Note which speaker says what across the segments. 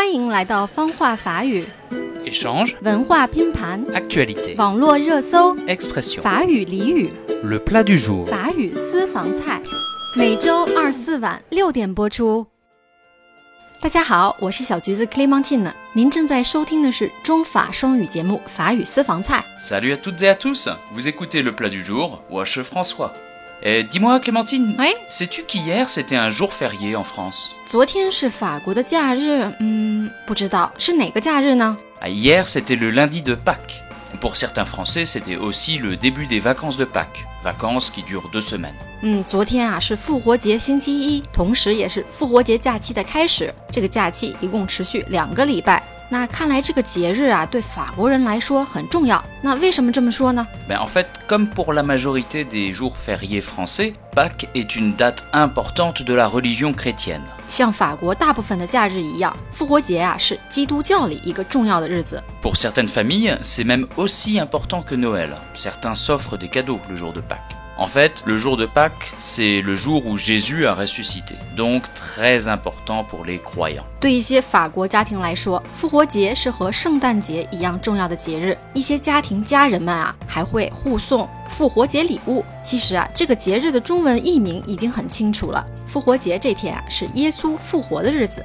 Speaker 1: 欢迎来到方话法语，文化拼盘，网络热搜，法语俚语，法语私房菜，每周二四晚六点播出。大家好，我是小橘子 Clémentine，您正在收听的是中法双语节目《法语私房菜》。
Speaker 2: Salut à toutes et à tous，vous écoutez le plat du jour，où je suis François。Euh, dis-moi, Clémentine, sais-tu qu'hier c'était un jour férié en France Hier c'était le lundi de Pâques. Pour certains Français, c'était aussi le début des vacances de Pâques, vacances qui durent deux semaines. Mais en fait, comme pour la majorité des jours fériés français, Pâques est une date importante de la religion chrétienne. Pour certaines familles, c'est même aussi important que Noël. Certains s'offrent des cadeaux le jour de Pâques.
Speaker 1: 对一些法国家庭来说，复活节是和圣诞节一样重要的节日。一些家庭家人们啊，还会互送复活节礼物。其实啊，这个节日的中文译名已经很清楚了。复活节这天啊，是耶稣复活的日子。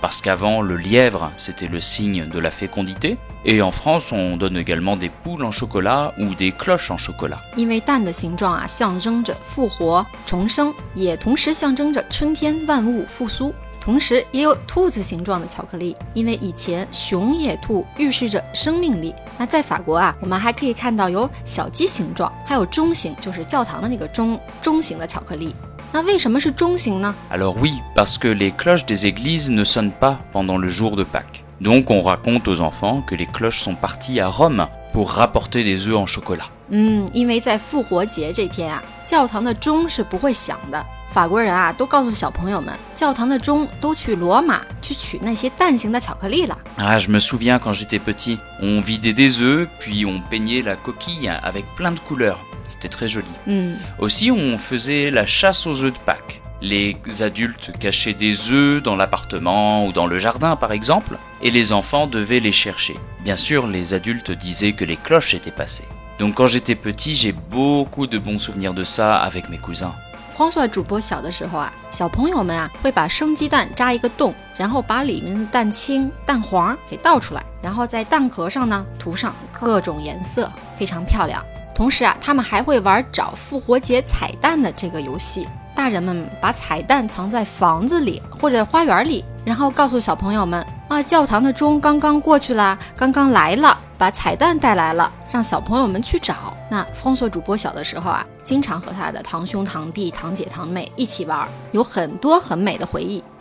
Speaker 2: parce qu'avant c'était la France également chocolat lièvre fécondité, cloches le le signe de et en donne des poules ou on des h
Speaker 1: 因为蛋的形状啊，象征着复活、重生，也同时象征着春天万物复苏。同时也有兔子形状的巧克力，因为以前雄野兔预示着生命力。那在法国啊，我们还可以看到有小鸡形状，还有钟形，就是教堂的那个钟钟形的巧克力。
Speaker 2: Alors oui, parce que les cloches des églises ne sonnent pas pendant le jour de Pâques. Donc on raconte aux enfants que les cloches sont parties à Rome pour rapporter des œufs en chocolat. Ah, je me souviens quand j'étais petit, on vidait des œufs, puis on peignait la coquille avec plein de couleurs. C'était très joli.
Speaker 1: Hmm.
Speaker 2: Aussi, on faisait la chasse aux œufs de Pâques. Les adultes cachaient des œufs dans l'appartement ou dans le jardin par exemple, et les enfants devaient les chercher. Bien sûr, les adultes disaient que les cloches étaient passées. Donc quand j'étais petit, j'ai beaucoup de bons souvenirs de ça avec mes cousins.
Speaker 1: François 同时啊，他们还会玩找复活节彩蛋的这个游戏。大人们把彩蛋藏在房子里或者花园里，然后告诉小朋友们啊，教堂的钟刚刚过去啦，刚刚来了，把彩蛋带来了，让小朋友们去找。那封锁主播小的时候啊，经常和他的堂兄堂弟堂姐堂妹一起玩，有很多很美的回忆。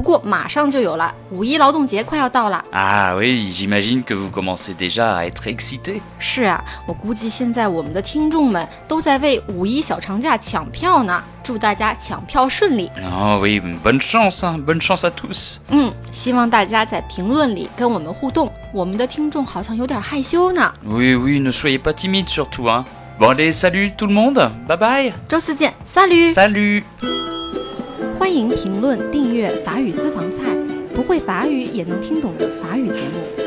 Speaker 1: 不过马上就有了，五一劳动节快要到了。
Speaker 2: 啊，oui，j'imagine que vous commencez déjà à être excité。
Speaker 1: 是啊，我估计现在我们的听众们都在为五一小长假抢票呢。祝大家抢票顺利。
Speaker 2: 啊，oui，bonne chance，bonne chance à tous。
Speaker 1: 嗯，希望大家在评论里跟我们互动。我们的听众好像有点害羞呢。
Speaker 2: oui，oui，ne soyez pas timide surtout。bon allez，salut tout le monde，bye bye。s
Speaker 1: a l u t
Speaker 2: salut。
Speaker 1: 欢迎评论、订阅《法语私房菜》，不会法语也能听懂的法语节目。